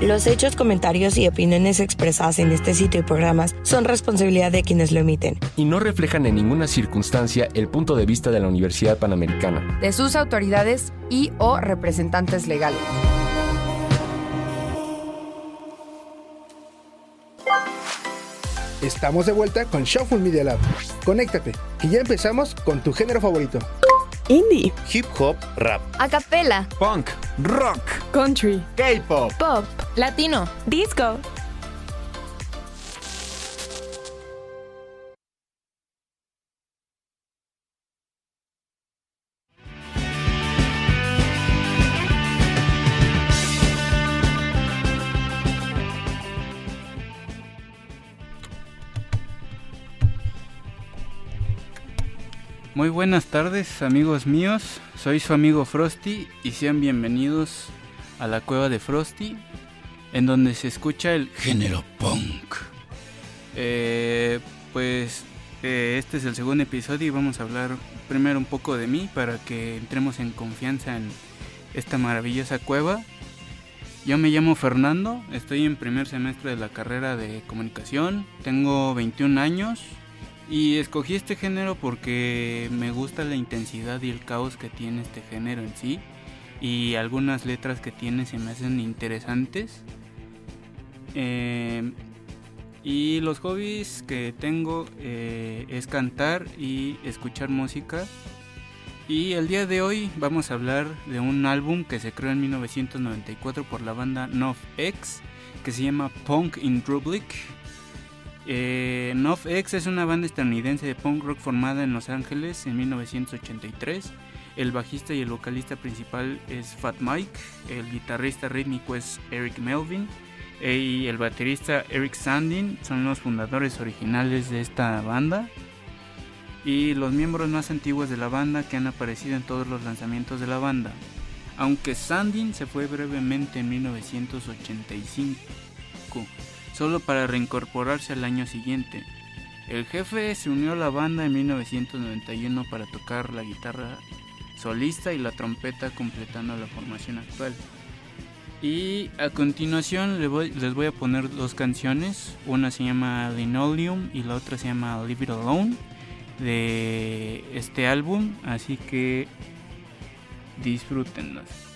Los hechos, comentarios y opiniones expresadas en este sitio y programas son responsabilidad de quienes lo emiten. Y no reflejan en ninguna circunstancia el punto de vista de la Universidad Panamericana. De sus autoridades y o representantes legales. Estamos de vuelta con Shuffle Media Lab. Conéctate, que ya empezamos con tu género favorito. Indie, hip hop, rap, acapella, punk, rock, country, K-pop, pop, latino, disco. Muy buenas tardes amigos míos, soy su amigo Frosty y sean bienvenidos a la cueva de Frosty, en donde se escucha el género punk. Eh, pues eh, este es el segundo episodio y vamos a hablar primero un poco de mí para que entremos en confianza en esta maravillosa cueva. Yo me llamo Fernando, estoy en primer semestre de la carrera de comunicación, tengo 21 años, y escogí este género porque me gusta la intensidad y el caos que tiene este género en sí. Y algunas letras que tiene se me hacen interesantes. Eh, y los hobbies que tengo eh, es cantar y escuchar música. Y el día de hoy vamos a hablar de un álbum que se creó en 1994 por la banda X que se llama Punk in Republic eh, NoFX es una banda estadounidense de punk rock formada en Los Ángeles en 1983. El bajista y el vocalista principal es Fat Mike, el guitarrista rítmico es Eric Melvin eh, y el baterista Eric Sandin son los fundadores originales de esta banda y los miembros más antiguos de la banda que han aparecido en todos los lanzamientos de la banda. Aunque Sandin se fue brevemente en 1985 solo para reincorporarse al año siguiente. El jefe se unió a la banda en 1991 para tocar la guitarra solista y la trompeta completando la formación actual. Y a continuación les voy, a poner dos canciones, una se llama Linoleum y la otra se llama Leave It Alone de este álbum, así que disfrútenlas.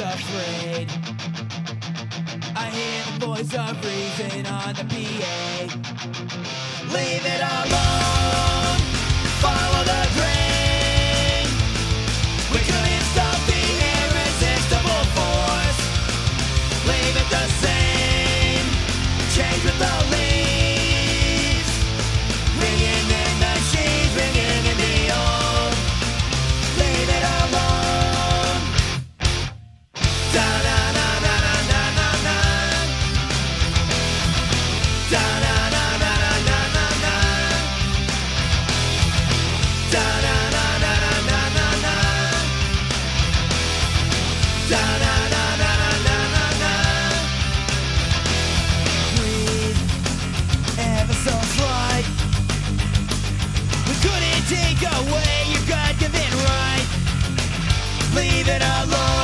Afraid. I hear the voice of reason on the PA. Leave Leave it alone.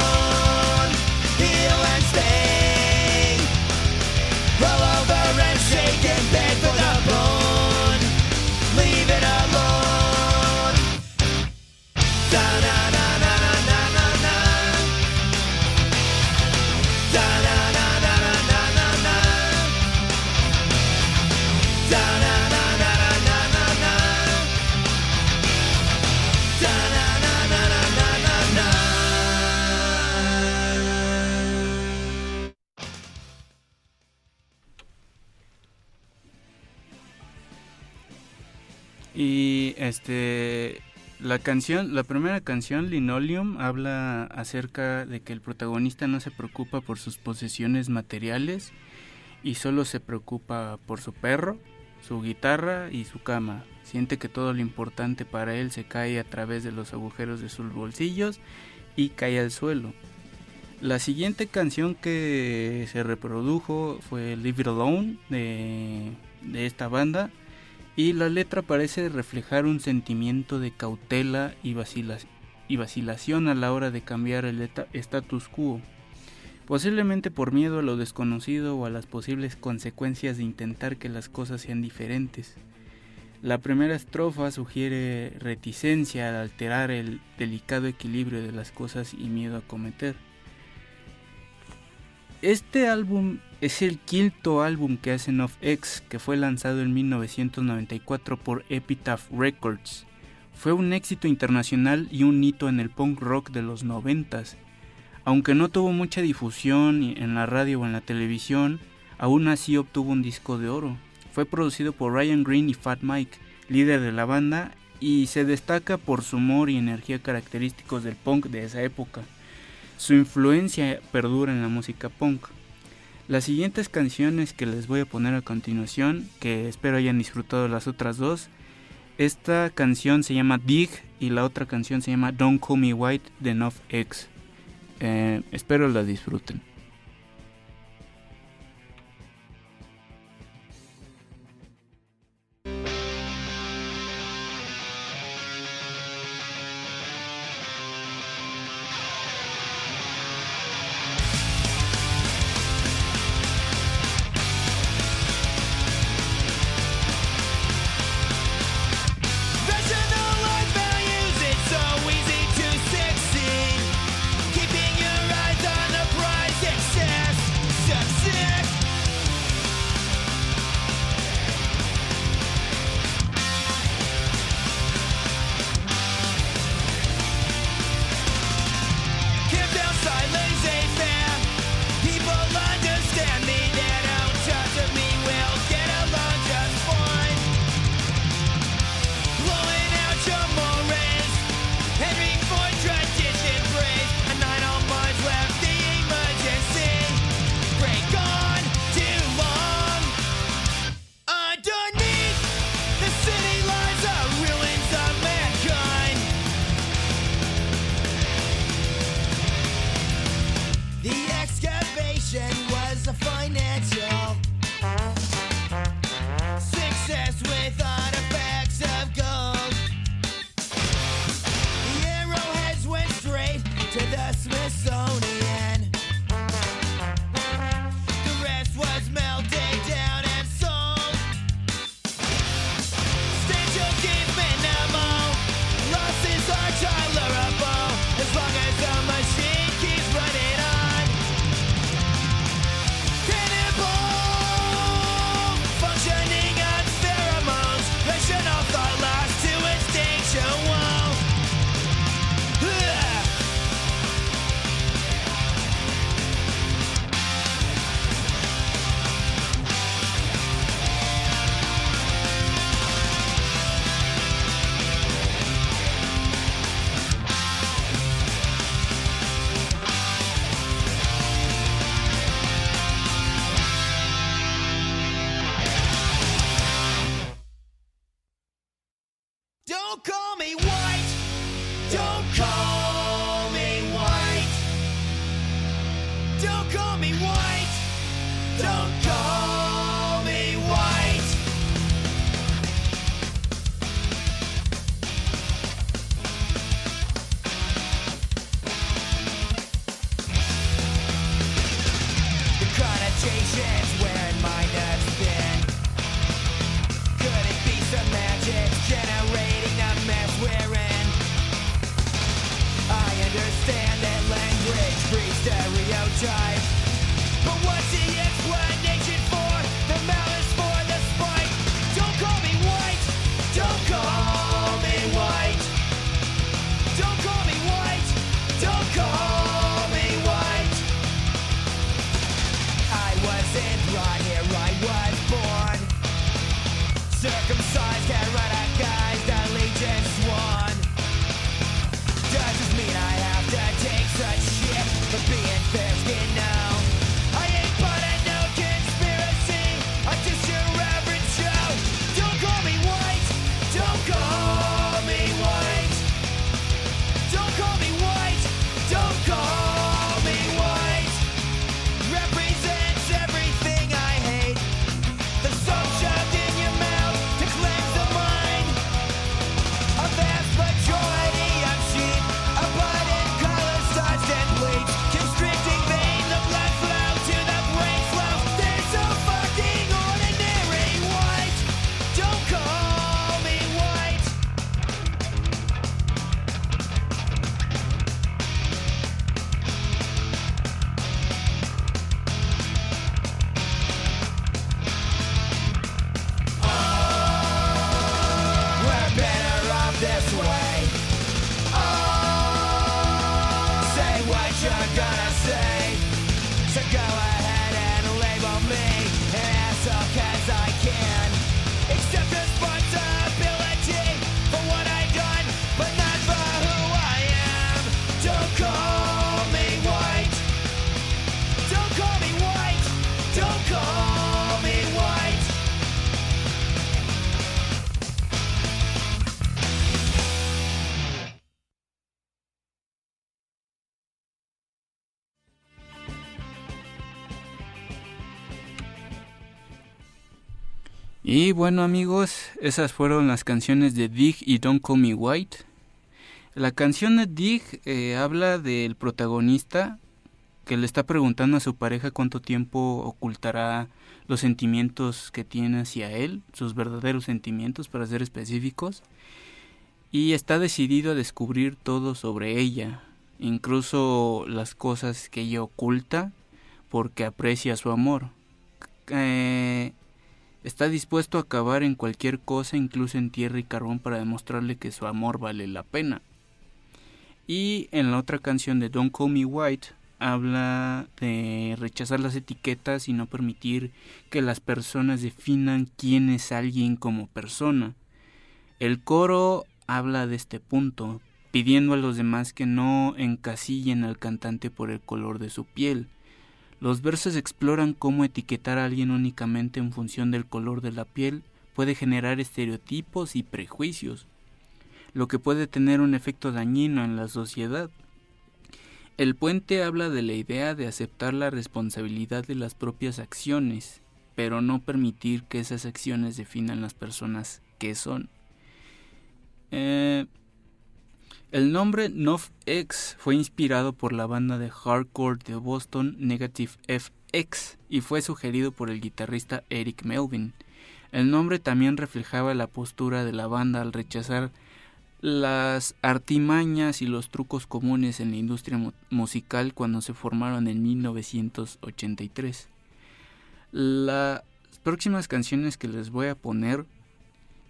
Este la canción, la primera canción Linoleum habla acerca de que el protagonista no se preocupa por sus posesiones materiales y solo se preocupa por su perro, su guitarra y su cama. Siente que todo lo importante para él se cae a través de los agujeros de sus bolsillos y cae al suelo. La siguiente canción que se reprodujo fue Leave It Alone de, de esta banda y la letra parece reflejar un sentimiento de cautela y, vacila- y vacilación a la hora de cambiar el status quo, posiblemente por miedo a lo desconocido o a las posibles consecuencias de intentar que las cosas sean diferentes. La primera estrofa sugiere reticencia al alterar el delicado equilibrio de las cosas y miedo a cometer. Este álbum es el quinto álbum que hacen Of X, que fue lanzado en 1994 por Epitaph Records. Fue un éxito internacional y un hito en el punk rock de los noventas. Aunque no tuvo mucha difusión en la radio o en la televisión, aún así obtuvo un disco de oro. Fue producido por Ryan Green y Fat Mike, líder de la banda, y se destaca por su humor y energía característicos del punk de esa época. Su influencia perdura en la música punk. Las siguientes canciones que les voy a poner a continuación, que espero hayan disfrutado las otras dos, esta canción se llama Dig y la otra canción se llama Don't Call Me White de North X. Eh, espero la disfruten. Y bueno amigos, esas fueron las canciones de Dig y Don't Call Me White. La canción de Dig eh, habla del protagonista que le está preguntando a su pareja cuánto tiempo ocultará los sentimientos que tiene hacia él, sus verdaderos sentimientos para ser específicos, y está decidido a descubrir todo sobre ella, incluso las cosas que ella oculta porque aprecia su amor. Eh, está dispuesto a acabar en cualquier cosa, incluso en tierra y carbón, para demostrarle que su amor vale la pena. Y en la otra canción de Don't Call Me White habla de rechazar las etiquetas y no permitir que las personas definan quién es alguien como persona. El coro habla de este punto, pidiendo a los demás que no encasillen al cantante por el color de su piel. Los versos exploran cómo etiquetar a alguien únicamente en función del color de la piel puede generar estereotipos y prejuicios, lo que puede tener un efecto dañino en la sociedad. El puente habla de la idea de aceptar la responsabilidad de las propias acciones, pero no permitir que esas acciones definan las personas que son. Eh, el nombre NoFX fue inspirado por la banda de hardcore de Boston Negative FX y fue sugerido por el guitarrista Eric Melvin. El nombre también reflejaba la postura de la banda al rechazar las artimañas y los trucos comunes en la industria mu musical cuando se formaron en 1983. Las próximas canciones que les voy a poner,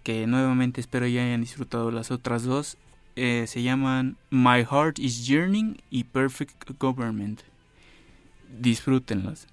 que nuevamente espero ya hayan disfrutado las otras dos, eh, se llaman My Heart is Yearning y Perfect Government. Disfrútenlas.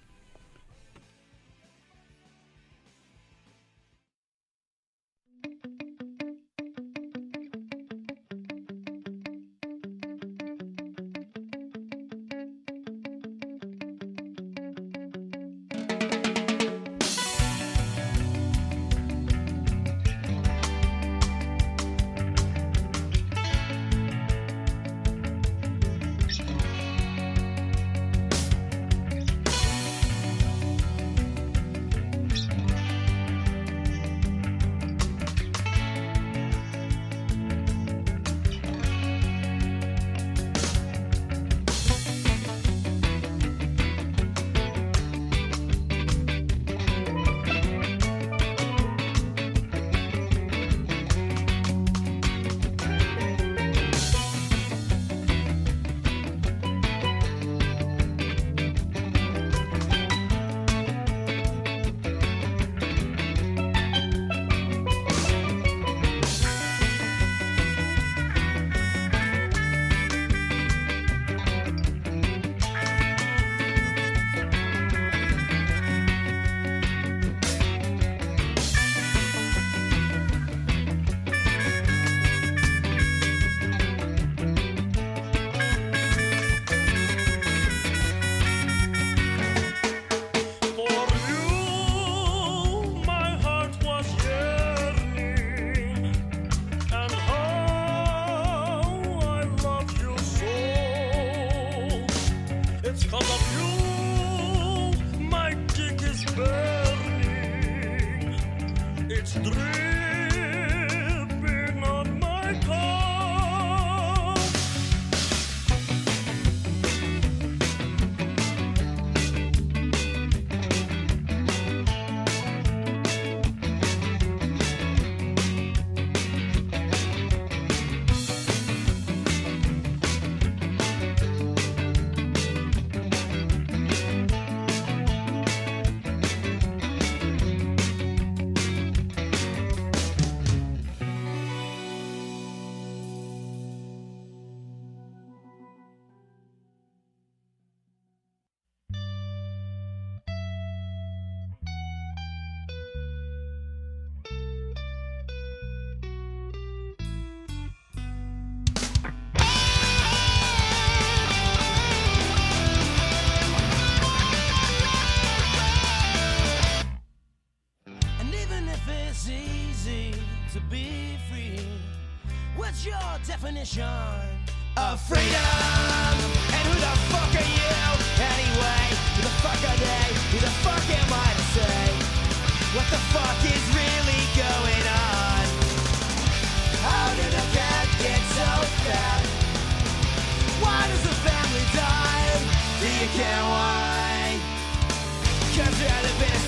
Definition of freedom? And who the fuck are you anyway? Who the fuck are they? Who the fuck am I to say? What the fuck is really going on? How did a cat get so fat? Why does the family die? Do you care why? Cause been the same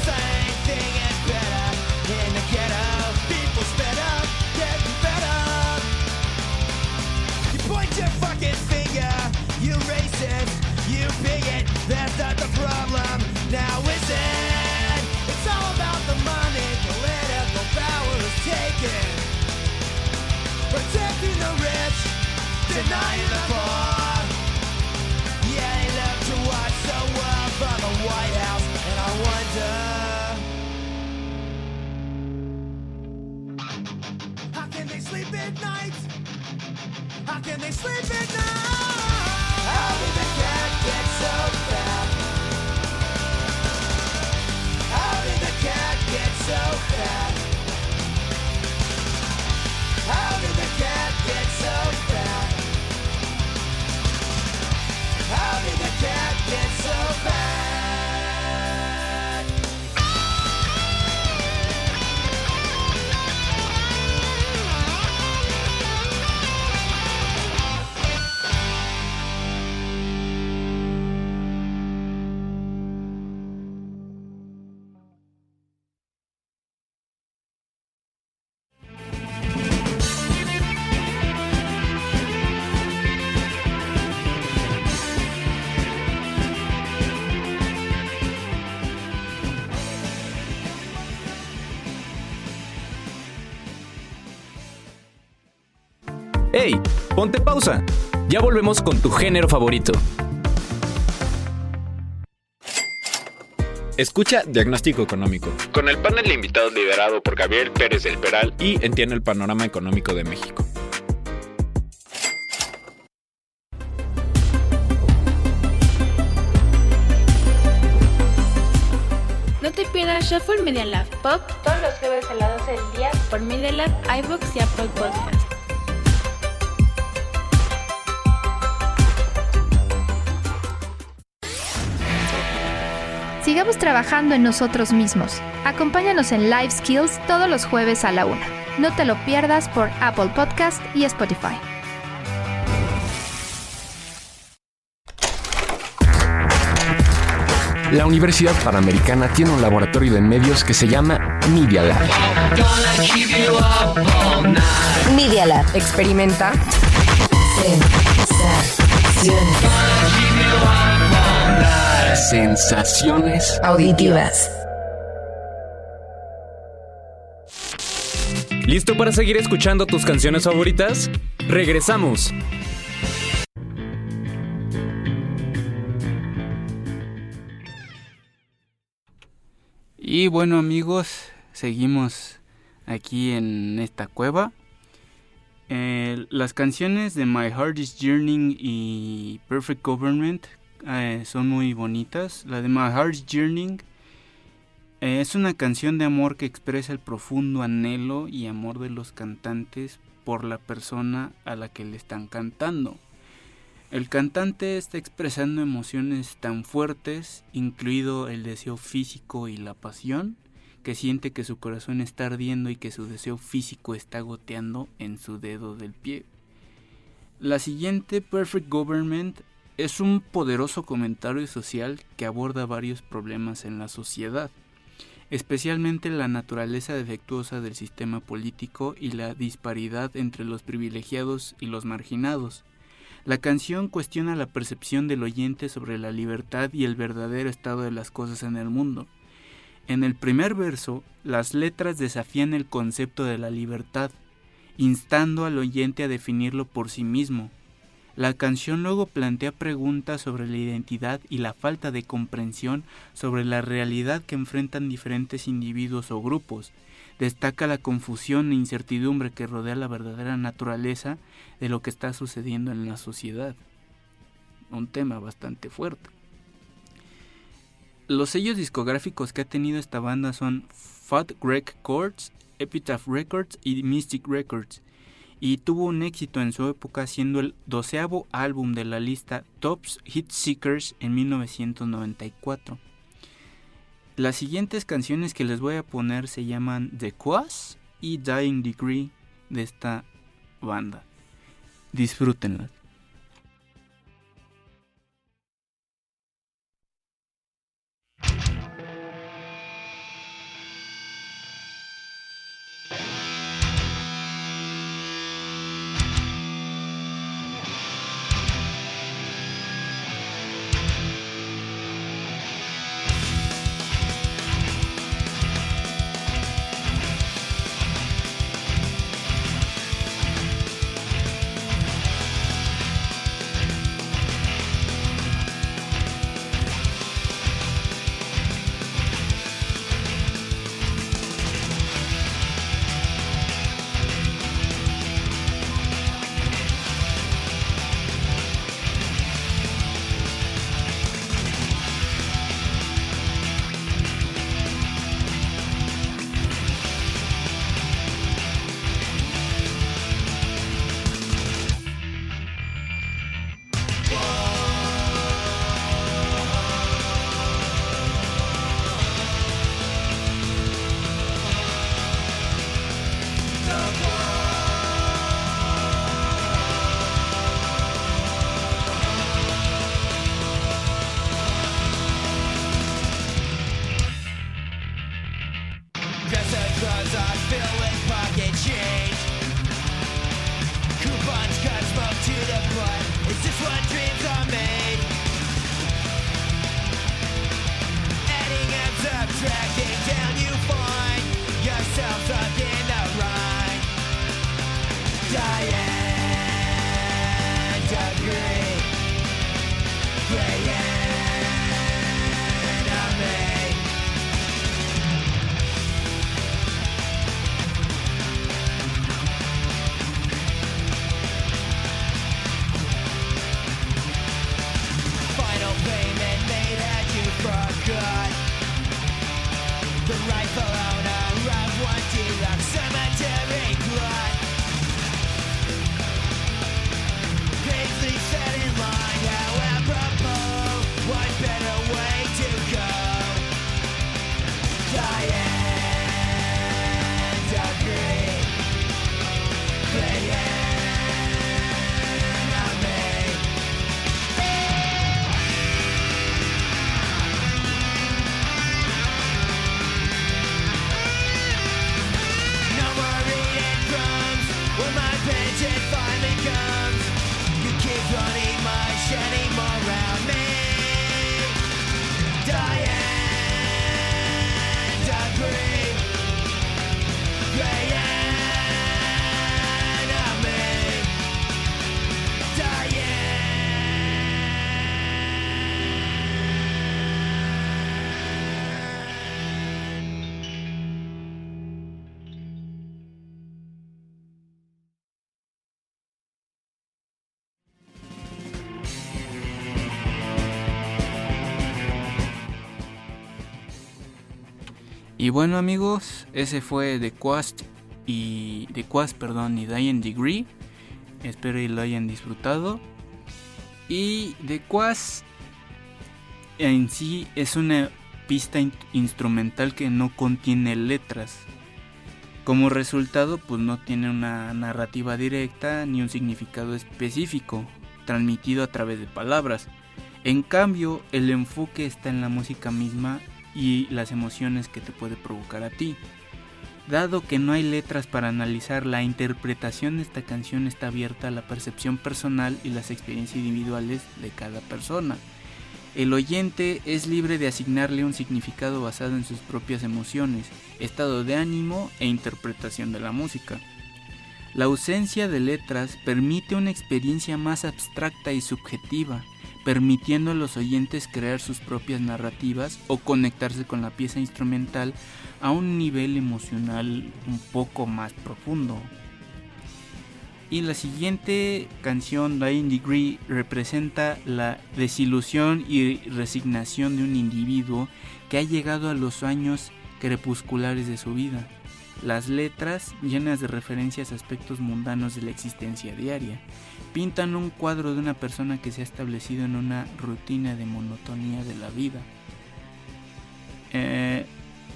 Denying the fall. Ponte pausa. Ya volvemos con tu género favorito. Escucha Diagnóstico Económico Con el panel de invitados liderado por Gabriel Pérez del Peral y entiende el panorama económico de México. No te pierdas Shuffle Media Lab Pop todos los jueves a las 12 del día por Media Lab, iVoox y Apple Podcast. Sigamos trabajando en nosotros mismos. Acompáñanos en Live Skills todos los jueves a la una. No te lo pierdas por Apple Podcast y Spotify. La Universidad Panamericana tiene un laboratorio de medios que se llama Media Lab. Media Lab. Experimenta. Sensaciones Auditivas. ¿Listo para seguir escuchando tus canciones favoritas? Regresamos. Y bueno amigos, seguimos aquí en esta cueva. Eh, las canciones de My Heart is Yearning y Perfect Government eh, son muy bonitas. La de My Heart is Yearning eh, es una canción de amor que expresa el profundo anhelo y amor de los cantantes por la persona a la que le están cantando. El cantante está expresando emociones tan fuertes, incluido el deseo físico y la pasión, que siente que su corazón está ardiendo y que su deseo físico está goteando en su dedo del pie. La siguiente, Perfect Government, es un poderoso comentario social que aborda varios problemas en la sociedad, especialmente la naturaleza defectuosa del sistema político y la disparidad entre los privilegiados y los marginados. La canción cuestiona la percepción del oyente sobre la libertad y el verdadero estado de las cosas en el mundo. En el primer verso, las letras desafían el concepto de la libertad, instando al oyente a definirlo por sí mismo. La canción luego plantea preguntas sobre la identidad y la falta de comprensión sobre la realidad que enfrentan diferentes individuos o grupos, destaca la confusión e incertidumbre que rodea la verdadera naturaleza de lo que está sucediendo en la sociedad. Un tema bastante fuerte. Los sellos discográficos que ha tenido esta banda son Fat Greg Records, Epitaph Records y Mystic Records, y tuvo un éxito en su época siendo el doceavo álbum de la lista Tops Hit Seekers en 1994. Las siguientes canciones que les voy a poner se llaman The Quas y Dying Degree de esta banda. Disfrútenlas. Y bueno amigos, ese fue The Quest y The Quest, perdón, y Dying Degree. Espero que lo hayan disfrutado. Y The Quas en sí es una pista in- instrumental que no contiene letras. Como resultado, pues no tiene una narrativa directa ni un significado específico, transmitido a través de palabras. En cambio, el enfoque está en la música misma y las emociones que te puede provocar a ti. Dado que no hay letras para analizar, la interpretación de esta canción está abierta a la percepción personal y las experiencias individuales de cada persona. El oyente es libre de asignarle un significado basado en sus propias emociones, estado de ánimo e interpretación de la música. La ausencia de letras permite una experiencia más abstracta y subjetiva, permitiendo a los oyentes crear sus propias narrativas o conectarse con la pieza instrumental a un nivel emocional un poco más profundo. Y la siguiente canción, Dying Degree, representa la desilusión y resignación de un individuo que ha llegado a los años crepusculares de su vida. Las letras, llenas de referencias a aspectos mundanos de la existencia diaria, pintan un cuadro de una persona que se ha establecido en una rutina de monotonía de la vida. Eh,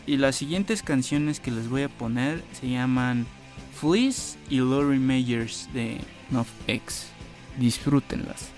y las siguientes canciones que les voy a poner se llaman Fleece y Lori Meyers de NoFX. Disfrútenlas.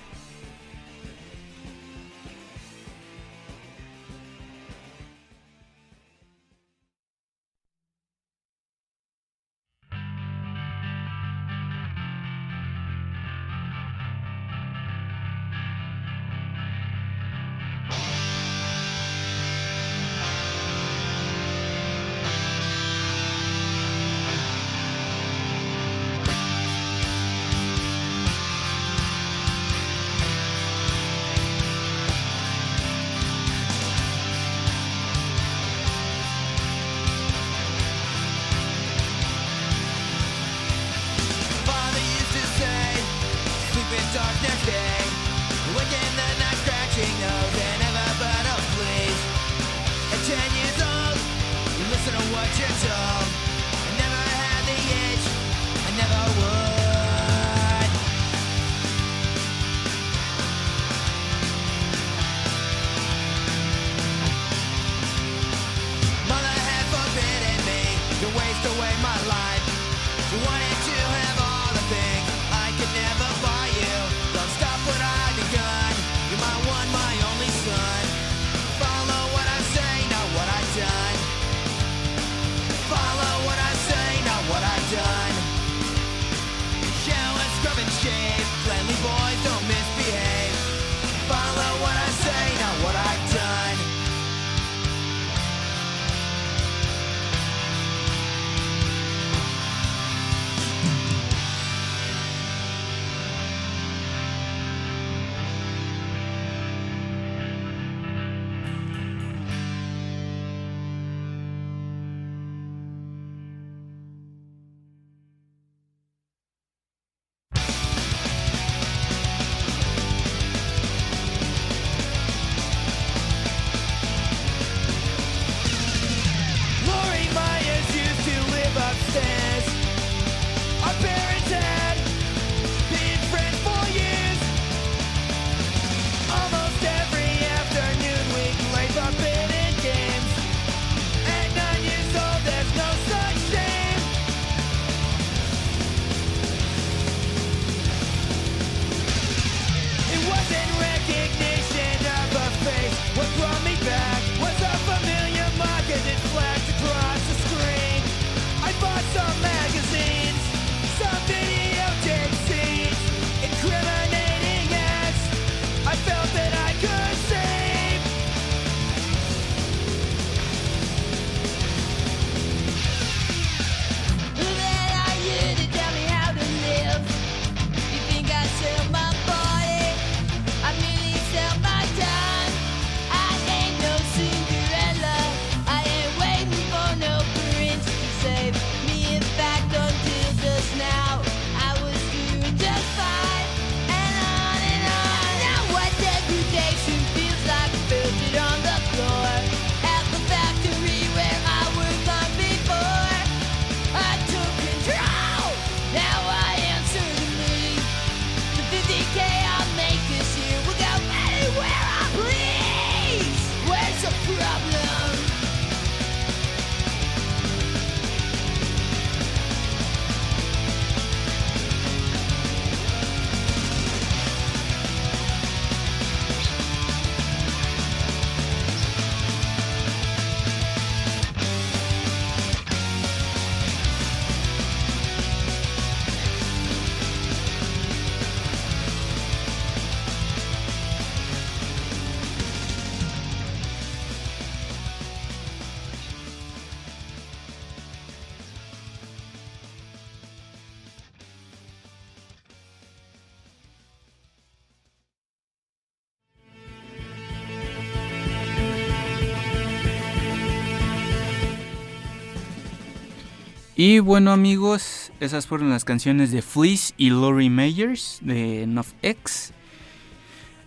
Y bueno amigos, esas fueron las canciones de Fleece y Lori Meyers de NoFX.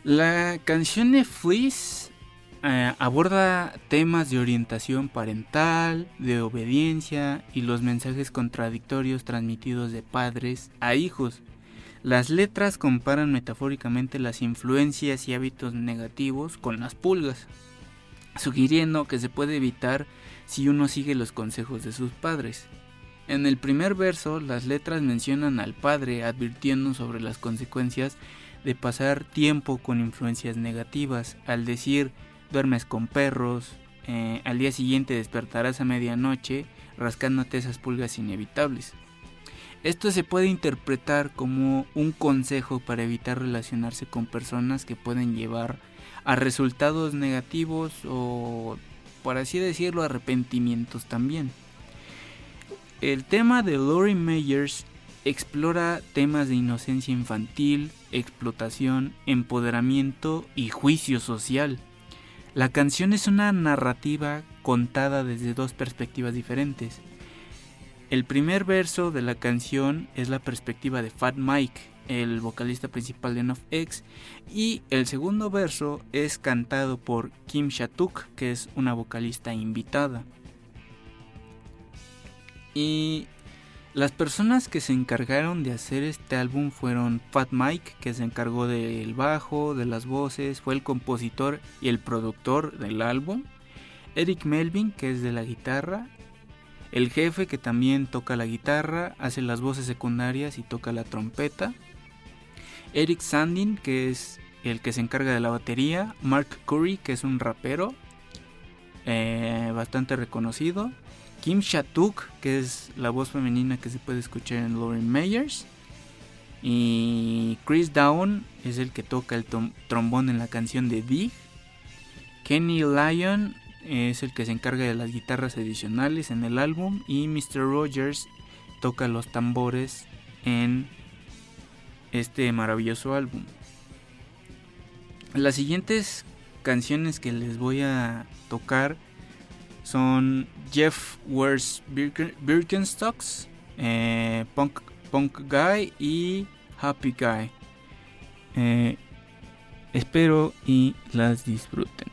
La canción de Fleece eh, aborda temas de orientación parental, de obediencia y los mensajes contradictorios transmitidos de padres a hijos. Las letras comparan metafóricamente las influencias y hábitos negativos con las pulgas, sugiriendo que se puede evitar si uno sigue los consejos de sus padres. En el primer verso, las letras mencionan al padre advirtiendo sobre las consecuencias de pasar tiempo con influencias negativas, al decir duermes con perros, eh, al día siguiente despertarás a medianoche rascándote esas pulgas inevitables. Esto se puede interpretar como un consejo para evitar relacionarse con personas que pueden llevar a resultados negativos o, por así decirlo, arrepentimientos también. El tema de Lori Meyers explora temas de inocencia infantil, explotación, empoderamiento y juicio social. La canción es una narrativa contada desde dos perspectivas diferentes. El primer verso de la canción es la perspectiva de Fat Mike, el vocalista principal de NoFX, y el segundo verso es cantado por Kim Shatuk, que es una vocalista invitada. Y las personas que se encargaron de hacer este álbum fueron Fat Mike, que se encargó del bajo, de las voces, fue el compositor y el productor del álbum. Eric Melvin, que es de la guitarra. El jefe, que también toca la guitarra, hace las voces secundarias y toca la trompeta. Eric Sandin, que es el que se encarga de la batería. Mark Curry, que es un rapero eh, bastante reconocido. Kim Shatuk, que es la voz femenina que se puede escuchar en Lauren Meyers. Y Chris Down es el que toca el trombón en la canción de Dig. Kenny Lyon es el que se encarga de las guitarras adicionales en el álbum. Y Mr. Rogers toca los tambores en este maravilloso álbum. Las siguientes canciones que les voy a tocar son Jeff Wears Birkenstocks, eh, Punk, Punk Guy y Happy Guy. Eh, espero y las disfruten.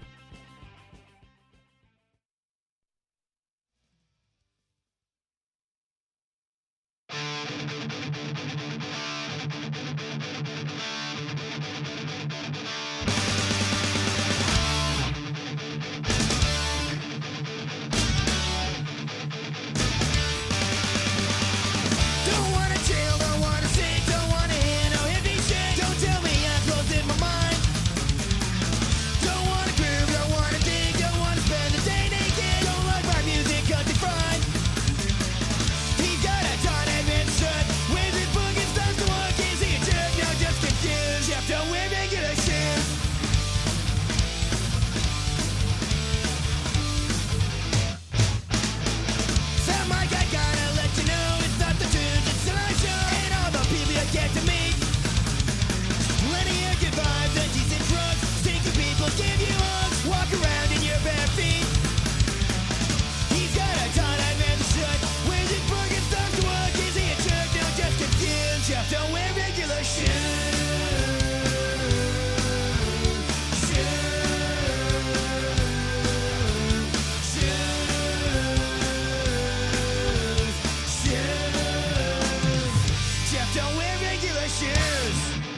ashes.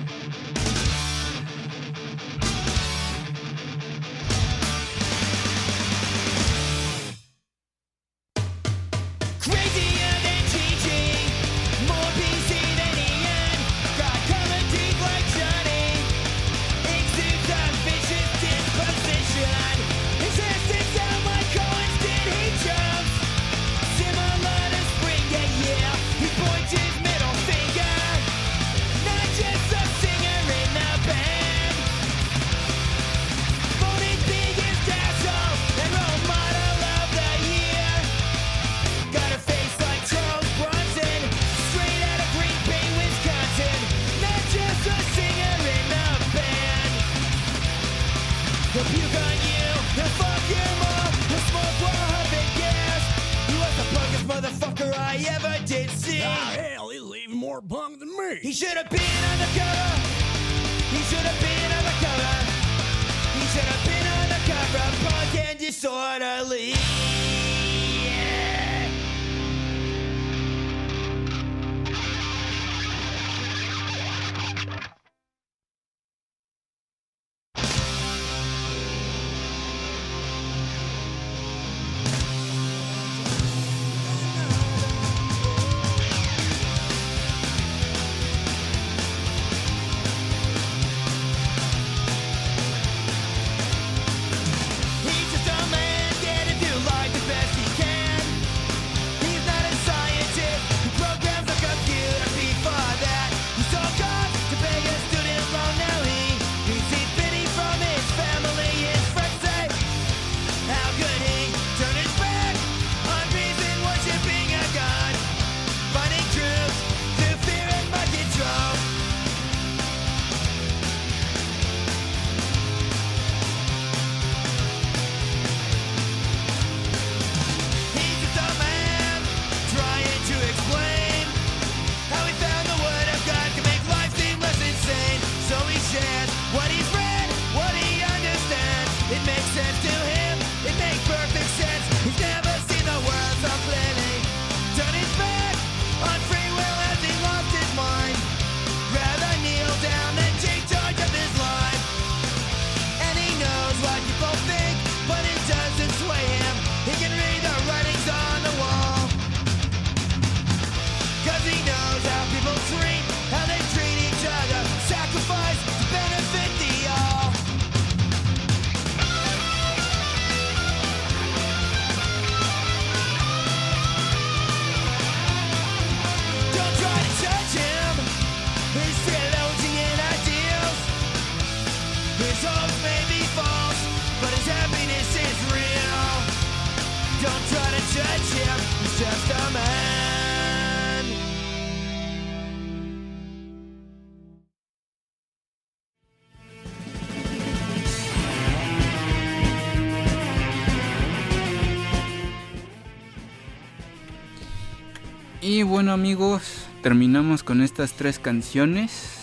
Bueno amigos, terminamos con estas tres canciones.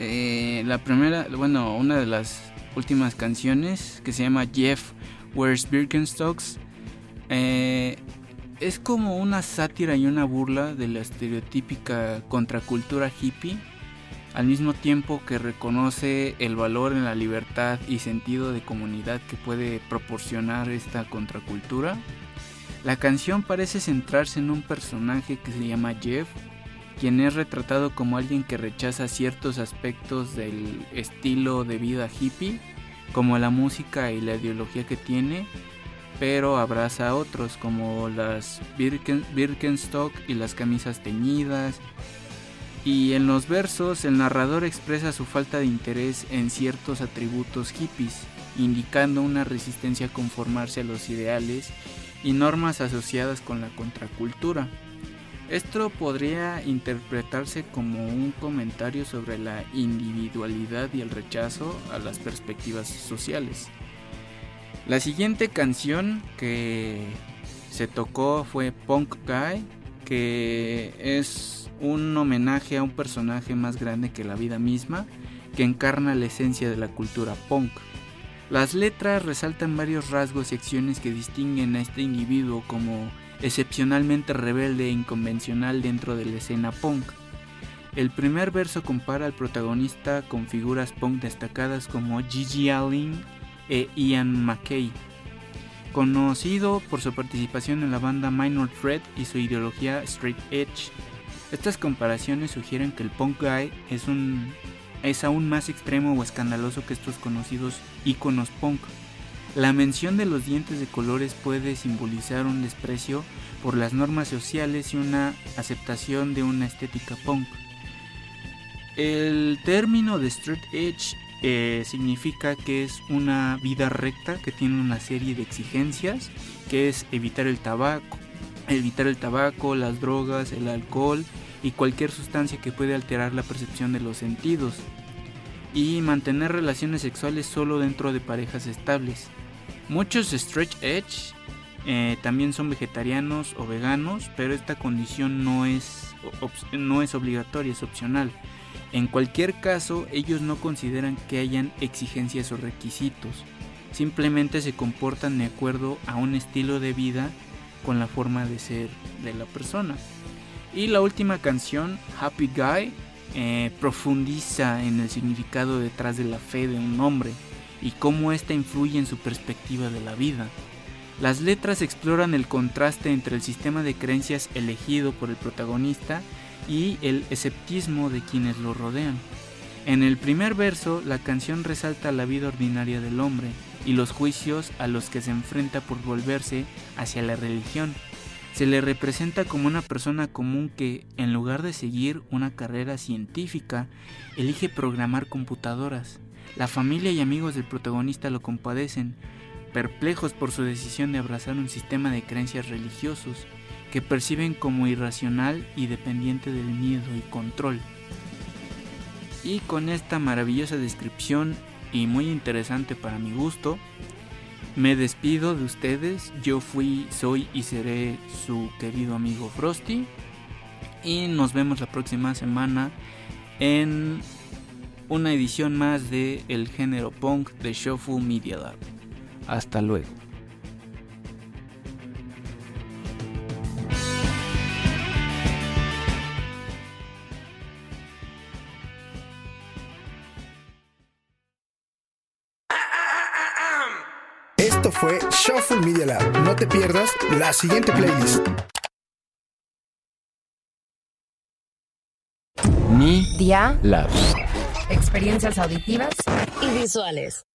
Eh, la primera, bueno, una de las últimas canciones que se llama Jeff Wears Birkenstocks. eh, es como una sátira y una burla de la estereotípica contracultura hippie, al mismo tiempo que reconoce el valor en la libertad y sentido de comunidad que puede proporcionar esta contracultura. La canción parece centrarse en un personaje que se llama Jeff, quien es retratado como alguien que rechaza ciertos aspectos del estilo de vida hippie, como la música y la ideología que tiene, pero abraza a otros como las Birken- Birkenstock y las camisas teñidas. Y en los versos el narrador expresa su falta de interés en ciertos atributos hippies, indicando una resistencia a conformarse a los ideales y normas asociadas con la contracultura. Esto podría interpretarse como un comentario sobre la individualidad y el rechazo a las perspectivas sociales. La siguiente canción que se tocó fue Punk Guy, que es un homenaje a un personaje más grande que la vida misma, que encarna la esencia de la cultura punk. Las letras resaltan varios rasgos y acciones que distinguen a este individuo como excepcionalmente rebelde e inconvencional dentro de la escena punk. El primer verso compara al protagonista con figuras punk destacadas como Gigi Allen e Ian McKay, conocido por su participación en la banda Minor Threat y su ideología straight edge. Estas comparaciones sugieren que el punk guy es un es aún más extremo o escandaloso que estos conocidos iconos punk. La mención de los dientes de colores puede simbolizar un desprecio por las normas sociales y una aceptación de una estética punk. El término de straight edge eh, significa que es una vida recta que tiene una serie de exigencias, que es evitar el tabaco, evitar el tabaco, las drogas, el alcohol y cualquier sustancia que puede alterar la percepción de los sentidos y mantener relaciones sexuales solo dentro de parejas estables. Muchos stretch edge eh, también son vegetarianos o veganos, pero esta condición no es, no es obligatoria, es opcional. En cualquier caso, ellos no consideran que hayan exigencias o requisitos, simplemente se comportan de acuerdo a un estilo de vida con la forma de ser de la persona. Y la última canción, Happy Guy, eh, profundiza en el significado detrás de la fe de un hombre y cómo ésta influye en su perspectiva de la vida. Las letras exploran el contraste entre el sistema de creencias elegido por el protagonista y el esceptismo de quienes lo rodean. En el primer verso, la canción resalta la vida ordinaria del hombre y los juicios a los que se enfrenta por volverse hacia la religión. Se le representa como una persona común que, en lugar de seguir una carrera científica, elige programar computadoras. La familia y amigos del protagonista lo compadecen, perplejos por su decisión de abrazar un sistema de creencias religiosos que perciben como irracional y dependiente del miedo y control. Y con esta maravillosa descripción y muy interesante para mi gusto, me despido de ustedes. Yo fui, soy y seré su querido amigo Frosty. Y nos vemos la próxima semana en una edición más de el género punk de Shuffle Media Lab. Hasta luego. Pierdas la siguiente playlist. Media Lab. Lab. Experiencias auditivas y visuales.